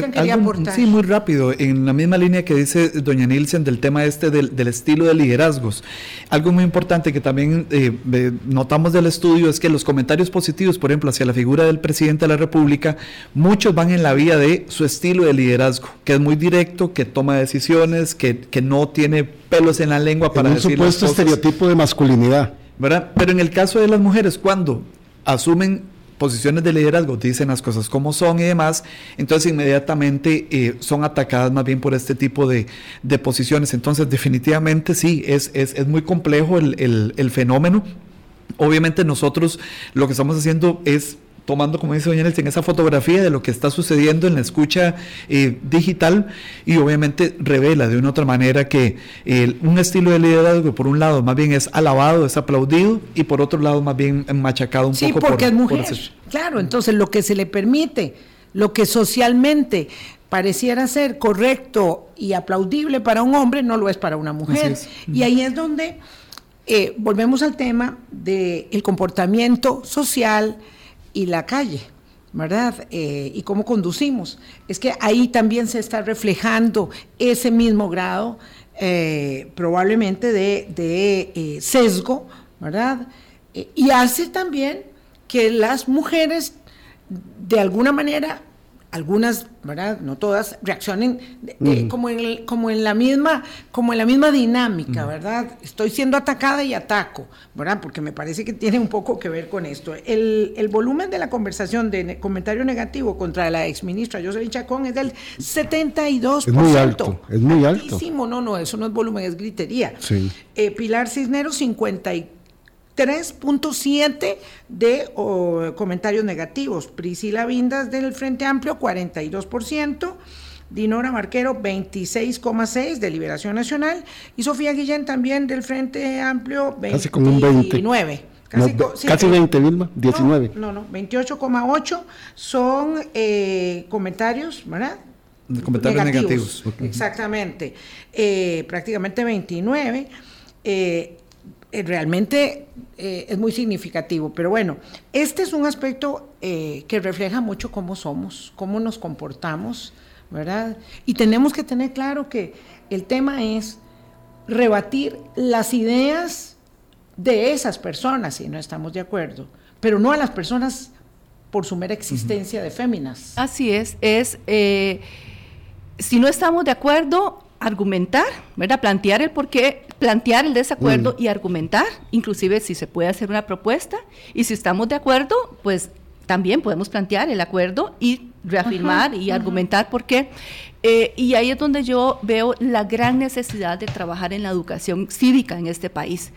sí, muy rápido, en la misma línea que dice doña Nielsen del tema este del, estilo de liderazgos. Algo muy importante que también eh, notamos del estudio es que los comentarios positivos, por ejemplo, hacia la figura del presidente de la República, muchos van en la vía de su estilo de liderazgo, que es muy directo, que toma decisiones, que, que no tiene pelos en la lengua para un supuesto estereotipo de masculinidad. ¿verdad? Pero en el caso de las mujeres, cuando asumen posiciones de liderazgo, dicen las cosas como son y demás, entonces inmediatamente eh, son atacadas más bien por este tipo de, posiciones. Entonces definitivamente sí, es, es, muy complejo el, el fenómeno. Obviamente nosotros lo que estamos haciendo es tomando, como dice doña Nelson, esa fotografía de lo que está sucediendo en la escucha eh, digital y obviamente revela de una otra manera que un estilo de liderazgo, por un lado, más bien es alabado, es aplaudido y por otro lado, más bien machacado un poco. Sí, porque es mujer. claro, entonces lo que se le permite, lo que socialmente pareciera ser correcto y aplaudible para un hombre, no lo es para una mujer. Y ahí es donde eh, volvemos al tema del comportamiento social, y la calle, ¿verdad? Eh, y cómo conducimos. Es que ahí también se está reflejando ese mismo grado eh, probablemente de, eh, sesgo, ¿verdad? y hace también que las mujeres de alguna manera algunas, ¿verdad? No todas reaccionen como, en como, en la misma, como en la misma dinámica, ¿verdad? Estoy siendo atacada y ataco, ¿verdad? Porque me parece que tiene un poco que ver con esto. El, el volumen de la conversación de comentario negativo contra la exministra Jocelyn Chacón es del 72%. Es muy alto, es muy alto. No, no, eso no es volumen, es gritería. Sí. Eh, Pilar Cisneros, 54 3.7 de comentarios negativos. Priscila Vindas del Frente Amplio, 42%. Dinora Marquero, 26,6 de Liberación Nacional. Y Sofía Guillén también del Frente Amplio, 29. Casi un 20. Casi, 20, Vilma, 19. No, no, 28,8 son eh, comentarios, ¿verdad? Comentarios negativos. Exactamente. Eh, prácticamente 29. Eh, eh, realmente eh, es muy significativo. Pero bueno, este es un aspecto eh, que refleja mucho cómo somos, cómo nos comportamos, ¿verdad? Y tenemos que tener claro que el tema es rebatir las ideas de esas personas, si no estamos de acuerdo, pero no a las personas por su mera existencia de féminas. Así es, es, si no estamos de acuerdo, argumentar, ¿verdad? Plantear el porqué, plantear el desacuerdo y argumentar, inclusive si se puede hacer una propuesta y si estamos de acuerdo, pues también podemos plantear el acuerdo y reafirmar y argumentar por qué. Eh, y ahí es donde yo veo la gran necesidad de trabajar en la educación cívica en este país,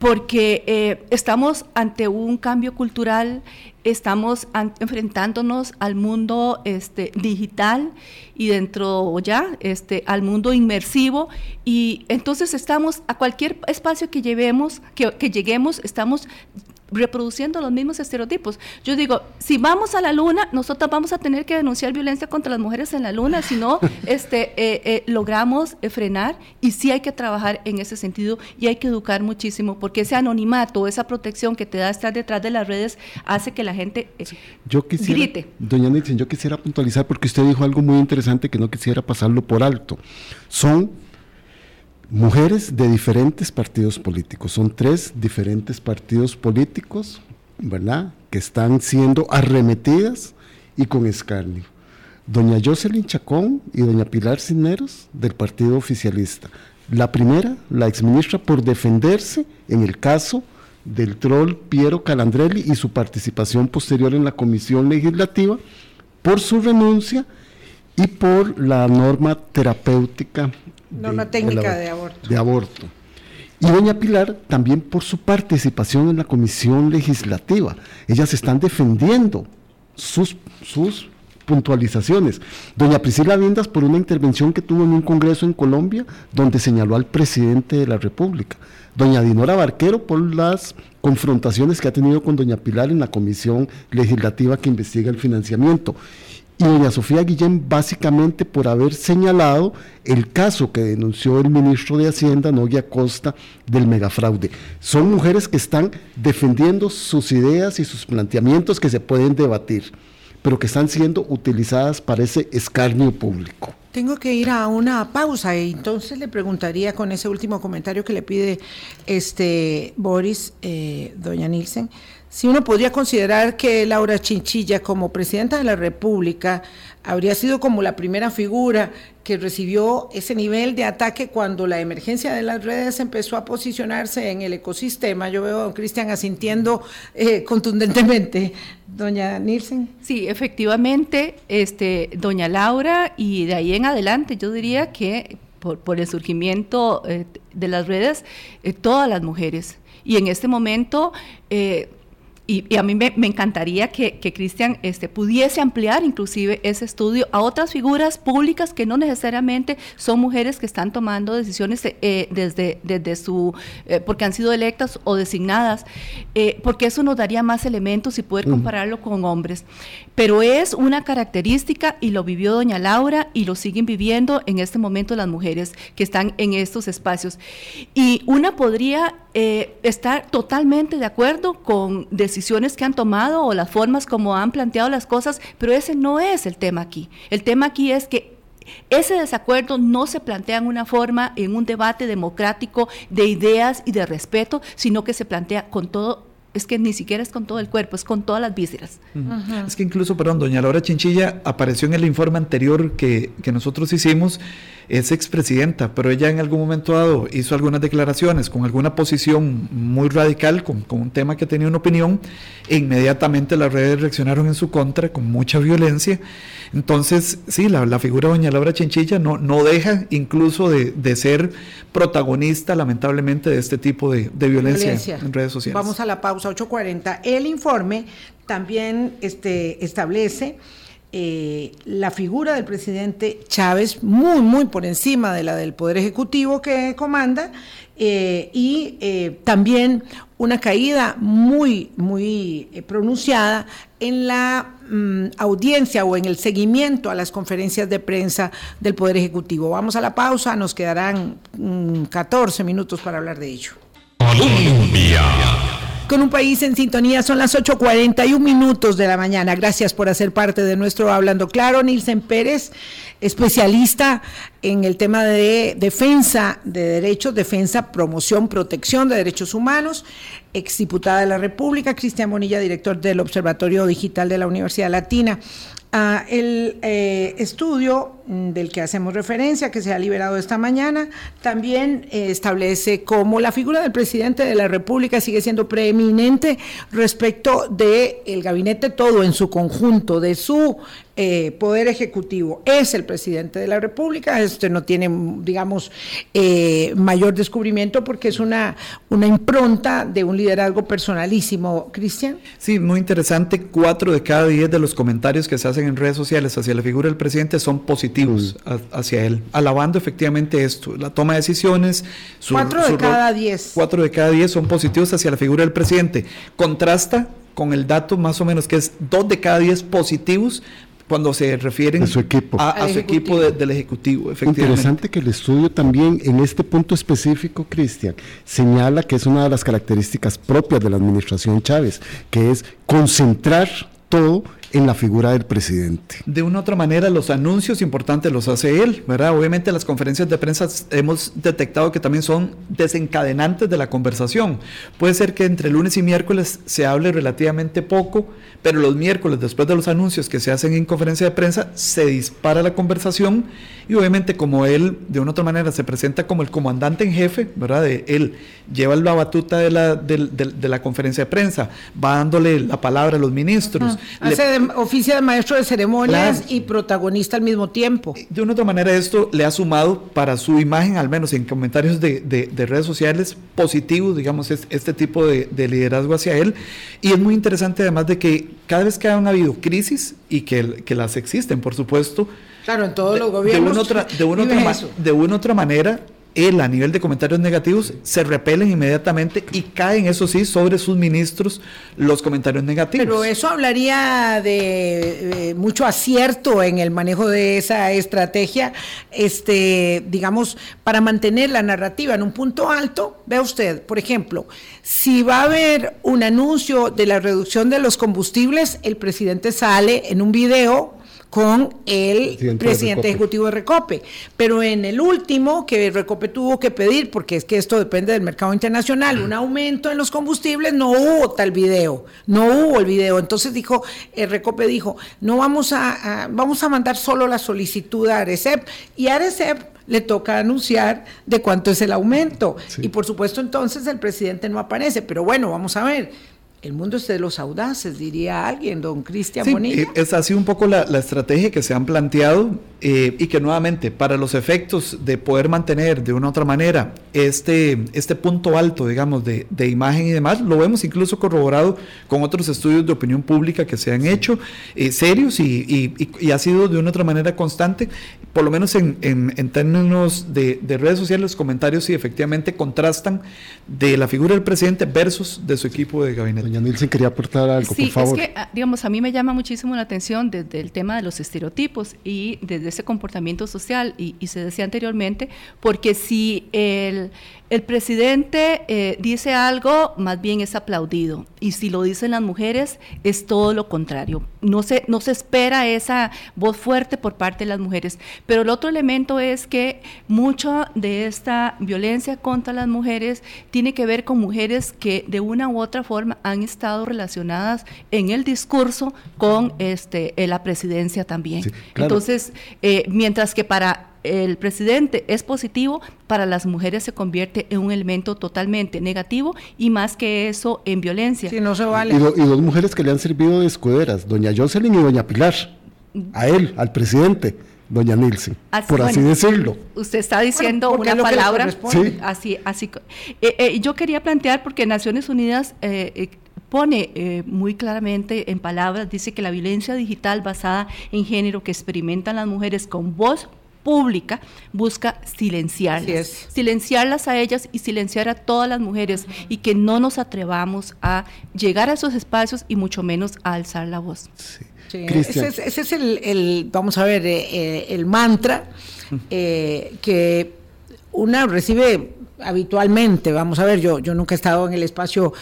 porque eh, estamos ante un cambio cultural, estamos enfrentándonos al mundo este, digital y dentro ya este, al mundo inmersivo, y entonces estamos a cualquier espacio que llevemos, que, que lleguemos, estamos reproduciendo los mismos estereotipos. Yo digo, si vamos a la luna, nosotros vamos a tener que denunciar violencia contra las mujeres en la luna, si no este, eh, eh, logramos eh, frenar y sí hay que trabajar en ese sentido y hay que educar muchísimo, porque ese anonimato, esa protección que te da estar detrás de las redes hace que la gente yo quisiera, grite. Doña Nixon, yo quisiera puntualizar porque usted dijo algo muy interesante que no quisiera pasarlo por alto. Son mujeres de diferentes partidos políticos. Son tres diferentes partidos políticos, ¿verdad?, que están siendo arremetidas y con escarnio. Doña Jocelyn Chacón y doña Pilar Cisneros del partido oficialista. La primera, la exministra, por defenderse en el caso del troll Piero Calandrelli y su participación posterior en la comisión legislativa, por su renuncia y por la norma terapéutica Norma técnica de, aborto. de aborto. Y doña Pilar también por su participación en la comisión legislativa. Ellas están defendiendo sus, sus puntualizaciones. Doña Priscila Viendas por una intervención que tuvo en un congreso en Colombia donde señaló al presidente de la República. Doña Dinora Barquero por las confrontaciones que ha tenido con doña Pilar en la comisión legislativa que investiga el financiamiento y doña Sofía Guillén básicamente por haber señalado el caso que denunció el ministro de Hacienda, Noguia Costa, del megafraude. Son mujeres que están defendiendo sus ideas y sus planteamientos que se pueden debatir, pero que están siendo utilizadas para ese escarnio público. Tengo que ir a una pausa y entonces le preguntaría con ese último comentario que le pide este Boris, eh, doña Nielsen, si uno podría considerar que Laura Chinchilla como presidenta de la República habría sido como la primera figura que recibió ese nivel de ataque cuando la emergencia de las redes empezó a posicionarse en el ecosistema. Yo veo a don Cristian asintiendo eh, contundentemente. Doña Nielsen. Sí, efectivamente, este, doña Laura, y de ahí en adelante yo diría que por, el surgimiento eh, de las redes, eh, todas las mujeres. Y en este momento y, a mí me, encantaría que, Cristian este, pudiese ampliar inclusive ese estudio a otras figuras públicas que no necesariamente son mujeres que están tomando decisiones eh, desde, desde su, eh, porque han sido electas o designadas, eh, porque eso nos daría más elementos y poder compararlo con hombres. Pero es una característica y lo vivió doña Laura y lo siguen viviendo en este momento las mujeres que están en estos espacios. Y una podría estar totalmente de acuerdo con decisiones que han tomado o las formas como han planteado las cosas, pero ese no es el tema aquí. El tema aquí es que ese desacuerdo no se plantea en una forma, en un debate democrático de ideas y de respeto, sino que se plantea con todo es que ni siquiera es con todo el cuerpo, es con todas las vísceras. Es que incluso, perdón, doña Laura Chinchilla apareció en el informe anterior que, que nosotros hicimos es expresidenta, pero ella en algún momento dado hizo algunas declaraciones con alguna posición muy radical, con, un tema que tenía una opinión, e inmediatamente las redes reaccionaron en su contra con mucha violencia. Entonces, sí, la, figura de doña Laura Chinchilla no, no deja incluso de, ser protagonista, lamentablemente, de este tipo de, violencia, violencia, en redes sociales. Vamos a la pausa 8.40. El informe también este, establece eh, la figura del presidente Chávez muy, muy por encima de la del Poder Ejecutivo que comanda eh, y eh, también una caída muy, muy pronunciada en la mm, audiencia o en el seguimiento a las conferencias de prensa del Poder Ejecutivo. Vamos a la pausa, nos quedarán 14 mm, minutos para hablar de ello con un país en sintonía. Son las 8.41 minutos de la mañana. Gracias por hacer parte de nuestro Hablando Claro. Nilsen Pérez, especialista en el tema de defensa de derechos, defensa, promoción, protección de derechos humanos, exdiputada de la República. Cristian Bonilla, director del Observatorio Digital de la Universidad Latina. El eh, estudio mm, del que hacemos referencia, que se ha liberado esta mañana, también eh, establece cómo la figura del presidente de la República sigue siendo preeminente respecto del el gabinete todo en su conjunto, de su eh, poder ejecutivo es el presidente de la República. Este no tiene, digamos, eh, mayor descubrimiento porque es una, una impronta de un liderazgo personalísimo. Cristian. Sí, muy interesante. Cuatro de cada diez de los comentarios que se hacen en redes sociales hacia la figura del presidente son positivos hacia él, alabando efectivamente esto, la toma de decisiones. cuatro de cada diez. Cuatro de cada diez son positivos hacia la figura del presidente. Contrasta con el dato más o menos que es dos de cada diez positivos cuando se refieren a su equipo, a, su equipo del Ejecutivo. Interesante que el estudio también en este punto específico, Cristian, señala que es una de las características propias de la administración Chávez, que es concentrar todo en la figura del presidente. De una otra manera, los anuncios importantes los hace él, ¿verdad? Obviamente las conferencias de prensa hemos detectado que también son desencadenantes de la conversación. Puede ser que entre lunes y miércoles se hable relativamente poco, pero los miércoles, después de los anuncios que se hacen en conferencia de prensa, se dispara la conversación y obviamente como él de una otra manera se presenta como el comandante en jefe, ¿verdad? De, él lleva la batuta de la, de, la conferencia de prensa, va dándole la palabra a los ministros. Hace oficia de maestro de ceremonias y protagonista al mismo tiempo. De una otra manera esto le ha sumado para su imagen, al menos en comentarios de, redes sociales, positivos, digamos, este tipo de, liderazgo hacia él. Y es muy interesante además de que cada vez que han habido crisis y que, que las existen, por supuesto, Claro, en todos los gobiernos. De una, otra, de, una otra, de una otra manera, él a nivel de comentarios negativos se repelen inmediatamente y caen, eso sí, sobre sus ministros los comentarios negativos. Pero eso hablaría de, mucho acierto en el manejo de esa estrategia, este, digamos, para mantener la narrativa en un punto alto. Vea usted, por ejemplo, si va a haber un anuncio de la reducción de los combustibles, el presidente sale en un video con el presidente, ejecutivo de Recope. Pero en el último, que Recope tuvo que pedir, porque es que esto depende del mercado internacional, un aumento en los combustibles, no hubo tal video, no hubo el video. Entonces dijo, el Recope dijo, no vamos a, vamos a mandar solo la solicitud a Arecep. Y a Arecep le toca anunciar de cuánto es el aumento. Y por supuesto entonces el presidente no aparece. Pero bueno, vamos a ver el mundo es de los audaces, diría alguien, don Cristian sí, eh, Es así un poco la, estrategia que se han planteado eh, y que nuevamente para los efectos de poder mantener de una u otra manera este, este punto alto, digamos, de, imagen y demás, lo vemos incluso corroborado con otros estudios de opinión pública que se han hecho, eh, serios y, ha sido de una u otra manera constante, por lo menos en, términos de, de redes sociales, los comentarios sí efectivamente contrastan de la figura del presidente versus de su equipo de gabinete. Doña Nilsen quería aportar algo, por favor. Es que, ah, digamos, a mí me llama muchísimo la atención desde el tema de los estereotipos y desde ese comportamiento social, y, y se decía anteriormente, porque si el, el presidente eh, dice algo, más bien es aplaudido. Y si lo dicen las mujeres, es todo lo contrario. No se, no se espera esa voz fuerte por parte de las mujeres. Pero el otro elemento es que mucha de esta violencia contra las mujeres tiene que ver con mujeres que de una u otra forma han estado relacionadas en el discurso con este, la presidencia también. Entonces, eh, mientras que para el presidente es positivo, para las mujeres se convierte en un elemento totalmente negativo y más que eso en violencia. Sí, no se vale. Y, dos mujeres que le han servido de escuderas, doña Jocelyn y doña Pilar, a él, al presidente. Doña Nilsen, por así decirlo. Usted está diciendo una palabra, así, así. Eh, eh, yo quería plantear porque Naciones Unidas eh, pone muy claramente en palabras, dice que la violencia digital basada en género que experimentan las mujeres con voz pública busca silenciarlas, silenciarlas a ellas y silenciar a todas las mujeres y que no nos atrevamos a llegar a esos espacios y mucho menos a alzar la voz. ese, es, el, vamos a ver, eh, eh, el mantra eh, que una recibe habitualmente, vamos a ver, yo, yo nunca he estado en el espacio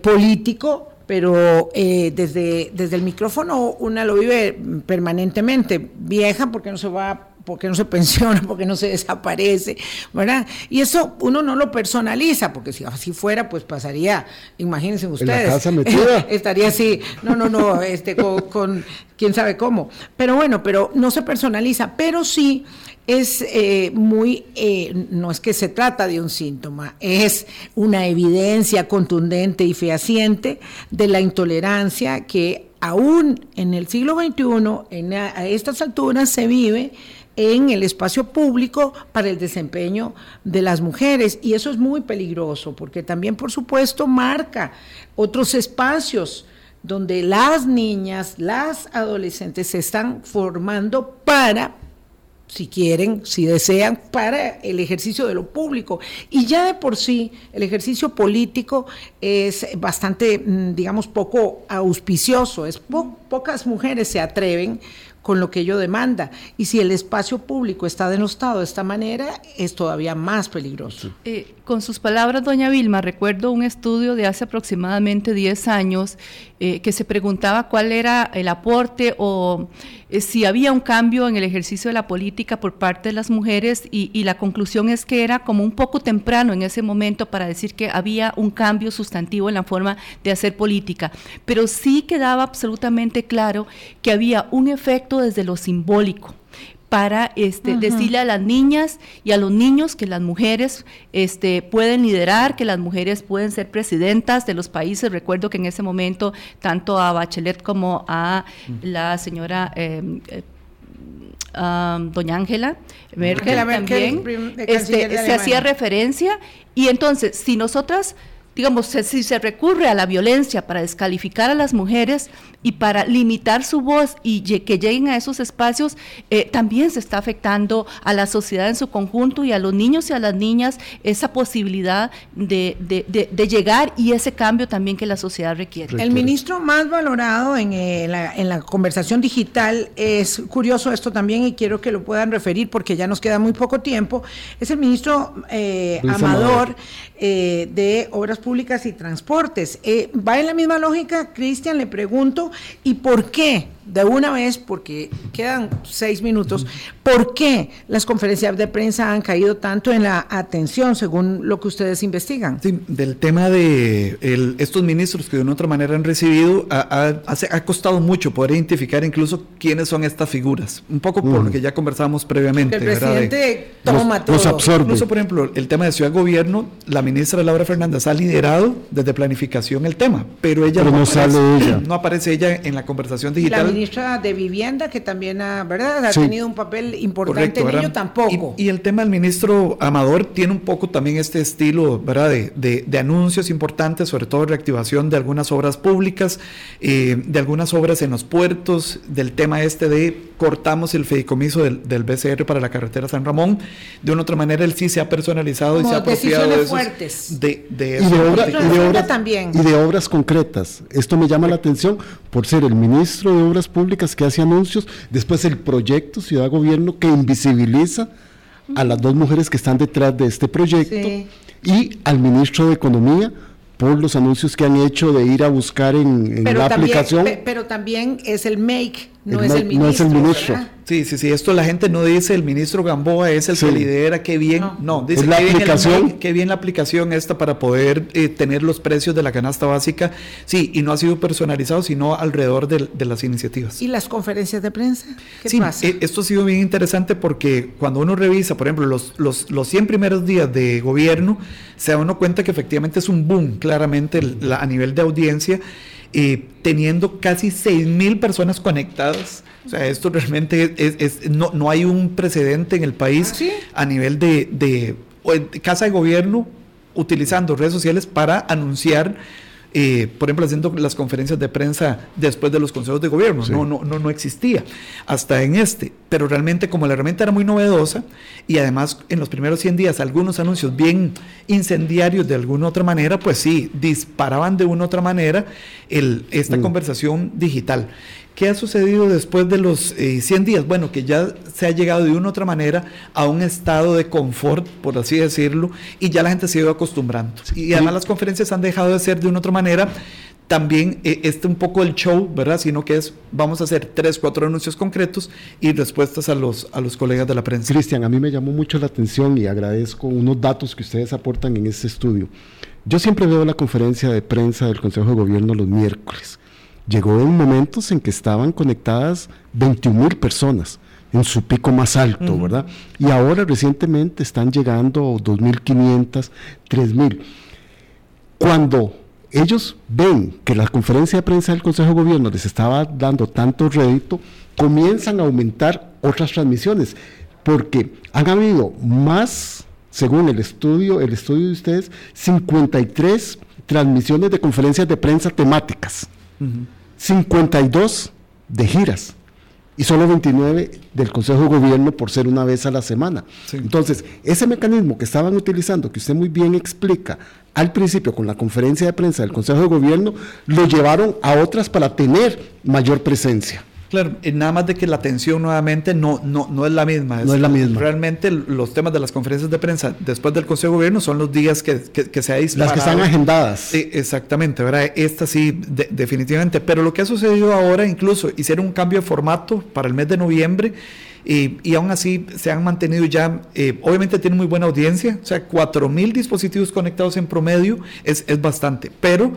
político, pero desde, desde el micrófono una lo vive permanentemente, vieja porque no se va porque no se pensiona, porque no se desaparece, ¿verdad? Y eso uno no lo personaliza, porque si así fuera, pues pasaría, imagínense ustedes. estaría así, no, no, no, este, con, quién sabe cómo. Pero bueno, pero no se personaliza, pero sí es eh, muy, eh, no es que se trata de un síntoma, es una evidencia contundente y fehaciente de la intolerancia que aún en el siglo XXI, en a, estas alturas, se vive en el espacio público para el desempeño de las mujeres. Y eso es muy peligroso, porque también, por supuesto, marca otros espacios donde las niñas, las adolescentes se están formando para si quieren, si desean, para el ejercicio de lo público. Y ya de por sí, el ejercicio político es bastante, mm, digamos, poco auspicioso. Es pocas mujeres se atreven con lo que ello demanda. Y si el espacio público está denostado de esta manera, es todavía más peligroso. Eh, con sus palabras, doña Vilma, recuerdo un estudio de hace aproximadamente 10 años eh, que se preguntaba cuál era el aporte o eh, si había un cambio en el ejercicio de la política por parte de las mujeres y, y, la conclusión es que era como un poco temprano en ese momento para decir que había un cambio sustantivo en la forma de hacer política, pero sí quedaba absolutamente claro que había un efecto desde lo simbólico para este, decirle a las niñas y a los niños que las mujeres este, pueden liderar, que las mujeres pueden ser presidentas de los países. Recuerdo que en ese momento tanto a Bachelet como a la señora... Em, eh, doña Ángela Merkel, también este, se hacía referencia. Y entonces si nosotras digamos, si se recurre a la violencia para descalificar a las mujeres y para limitar su voz y que lleguen a esos espacios, eh, también se está afectando a la sociedad en su conjunto y a los niños y a las niñas esa posibilidad de, llegar y ese cambio también que la sociedad requiere. El ministro más valorado en, eh, la, conversación digital, es curioso esto también y quiero que lo puedan referir porque ya nos queda muy poco tiempo, es el ministro eh, Amador. de Obras Públicas y Transportes. va en la misma lógica, Cristian, le pregunto, ¿Y por qué? De una vez, porque quedan seis minutos, ¿por qué las conferencias de prensa han caído tanto en la atención, según lo que ustedes investigan? Sí, del tema de estos ministros que de una otra manera han recibido, ha, ha, costado mucho poder identificar incluso quiénes son estas figuras. Un poco por lo que ya conversábamos previamente. El presidente toma todo. Incluso, por ejemplo, el tema de ciudad gobierno, la ministra Laura Fernández ha liderado desde planificación el tema, pero ella no, aparece, ella. no aparece ella en la conversación digital. La ministra de Vivienda, que también ha, ¿verdad? ha tenido un papel importante en ello, tampoco. Y, el tema del ministro Amador tiene un poco también este estilo ¿verdad? De, de, anuncios importantes, sobre todo reactivación de algunas obras públicas, eh, de algunas obras en los puertos, del tema este de cortamos el fideicomiso del, del, BCR para la carretera San Ramón. De una otra manera, él sí se ha personalizado y se ha apropiado de, fuertes. de, de, y de, obras, también. y de obras concretas. Esto me llama la atención por ser el ministro de Obras Públicas que hace anuncios, después el proyecto Ciudad Gobierno que invisibiliza a las dos mujeres que están detrás de este proyecto y al ministro de Economía por los anuncios que han hecho de ir a buscar en, la aplicación. pero también es el make, no, es, el ministro, no es el ministro. Sí, sí, sí, esto la gente no dice el ministro Gamboa es el que lidera, qué bien, no, dice la qué aplicación. Bien qué bien la aplicación esta para poder eh, tener los precios de la canasta básica, sí, y no ha sido personalizado, sino alrededor de, las iniciativas. ¿Y las conferencias de prensa? ¿Qué sí, pasa? Eh, esto ha sido bien interesante porque cuando uno revisa, por ejemplo, los, los, los 100 primeros días de gobierno, se da uno cuenta que efectivamente es un boom, claramente, a nivel de audiencia, eh, teniendo casi 6 mil personas conectadas. O sea, esto realmente es, no, no, hay un precedente en el país ¿Ah, a nivel de, de, casa de gobierno utilizando redes sociales para anunciar eh, por ejemplo, haciendo las conferencias de prensa después de los consejos de gobierno. No, no, no, no existía hasta en este. Pero realmente como la herramienta era muy novedosa y además en los primeros 100 días algunos anuncios bien incendiarios de alguna otra manera, pues sí, disparaban de una otra manera el, esta mm. conversación digital. ¿Qué ha sucedido después de los 100 eh, días? Bueno, que ya se ha llegado de una u otra manera a un estado de confort, por así decirlo, y ya la gente se ha ido acostumbrando. Y además las conferencias han dejado de ser de una u otra manera también eh, este un poco el show, ¿verdad? Sino que es, vamos a hacer tres, cuatro anuncios concretos y respuestas a los, a los colegas de la prensa. Cristian, a mí me llamó mucho la atención y agradezco unos datos que ustedes aportan en este estudio. Yo siempre veo la conferencia de prensa del Consejo de Gobierno los miércoles llegó en momentos en que estaban conectadas 21 mil personas en su pico más alto, ¿verdad? Y ahora recientemente están llegando 2.500, 3.000. Cuando ellos ven que la conferencia de prensa del Consejo de Gobierno les estaba dando tanto rédito, comienzan a aumentar otras transmisiones, porque han habido más, según el estudio, el estudio de ustedes, 53 transmisiones de conferencias de prensa temáticas, 52 de giras y solo 29 del Consejo de Gobierno por ser una vez a la semana. Entonces, ese mecanismo que estaban utilizando, que usted muy bien explica al principio con la conferencia de prensa del Consejo de Gobierno, lo llevaron a otras para tener mayor presencia. Claro, y nada más de que la atención nuevamente no, no, no es la misma. no es la misma. Realmente los temas de las conferencias de prensa después del Consejo de Gobierno son los días que, que, se ha disparado. Las que están agendadas. Sí, exactamente, ¿verdad? Esta sí, definitivamente. Pero lo que ha sucedido ahora, incluso hicieron un cambio de formato para el mes de noviembre y, y aún así se han mantenido ya, eh, obviamente tienen muy buena audiencia, o sea, 4.000 dispositivos conectados en promedio es, es bastante, pero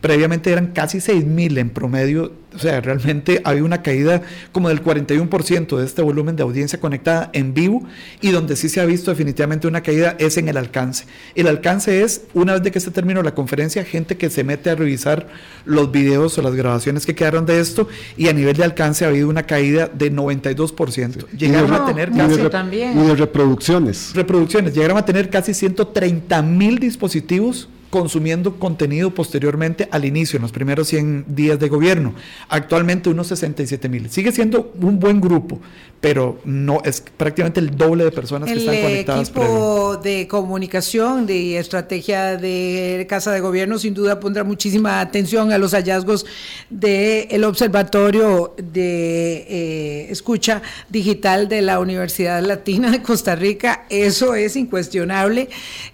previamente eran casi 6.000 en promedio, o sea, realmente había una caída como del 41% de este volumen de audiencia conectada en vivo y donde sí se ha visto definitivamente una caída es en el alcance. El alcance es, una vez de que se terminó la conferencia, gente que se mete a revisar los videos o las grabaciones que quedaron de esto y a nivel de alcance ha habido una caída de 92%. Llegaron a tener casi... Y de reproducciones. Reproducciones, llegaron a tener casi 130 mil dispositivos consumiendo contenido posteriormente al inicio, en los primeros 100 días de gobierno. Actualmente unos 67 mil. Sigue siendo un buen grupo, pero no es prácticamente el doble de personas que están conectadas. El equipo de comunicación, de estrategia de Casa de Gobierno, sin duda pondrá muchísima atención a los hallazgos del Observatorio de eh, Escucha Digital de la Universidad Latina de Costa Rica. Eso es incuestionable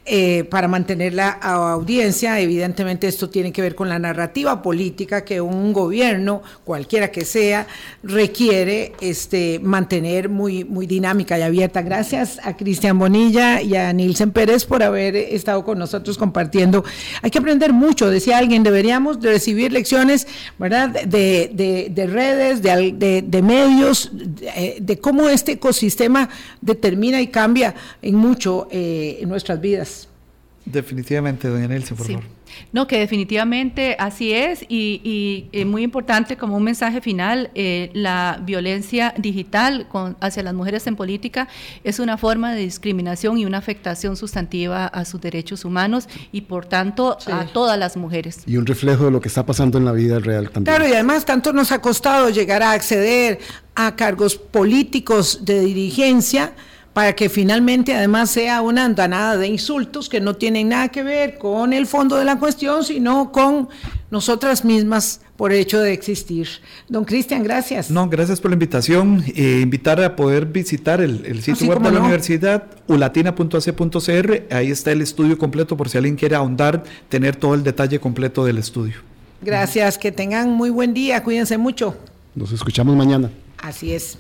eh, para mantener la audiencia. Evidentemente esto tiene que ver con la narrativa política que un gobierno, cualquiera que sea, requiere este, mantener muy, muy dinámica y abierta. Gracias a Cristian Bonilla y a Nilsen Pérez por haber estado con nosotros compartiendo. Hay que aprender mucho, decía alguien, deberíamos de recibir lecciones, ¿verdad? De, de, redes, de, de medios, de, cómo este ecosistema determina y cambia en mucho eh, en nuestras vidas. Definitivamente, doña Nelson, por favor. No, que definitivamente así es y, y, muy importante como un mensaje final, eh, la violencia digital hacia las mujeres en política es una forma de discriminación y una afectación sustantiva a sus derechos humanos y por tanto a todas las mujeres. Y un reflejo de lo que está pasando en la vida real también. Claro, y además tanto nos ha costado llegar a acceder a cargos políticos de dirigencia para que finalmente además sea una andanada de insultos que no tienen nada que ver con el fondo de la cuestión, sino con nosotras mismas por el hecho de existir. Don Cristian, gracias. No, gracias por la invitación. Eh, invitar a poder visitar el, sitio web de la universidad, ulatina.ac.cr. Ahí está el estudio completo por si alguien quiere ahondar, tener todo el detalle completo del estudio. Gracias, que tengan muy buen día, cuídense mucho. Nos escuchamos mañana. Así es.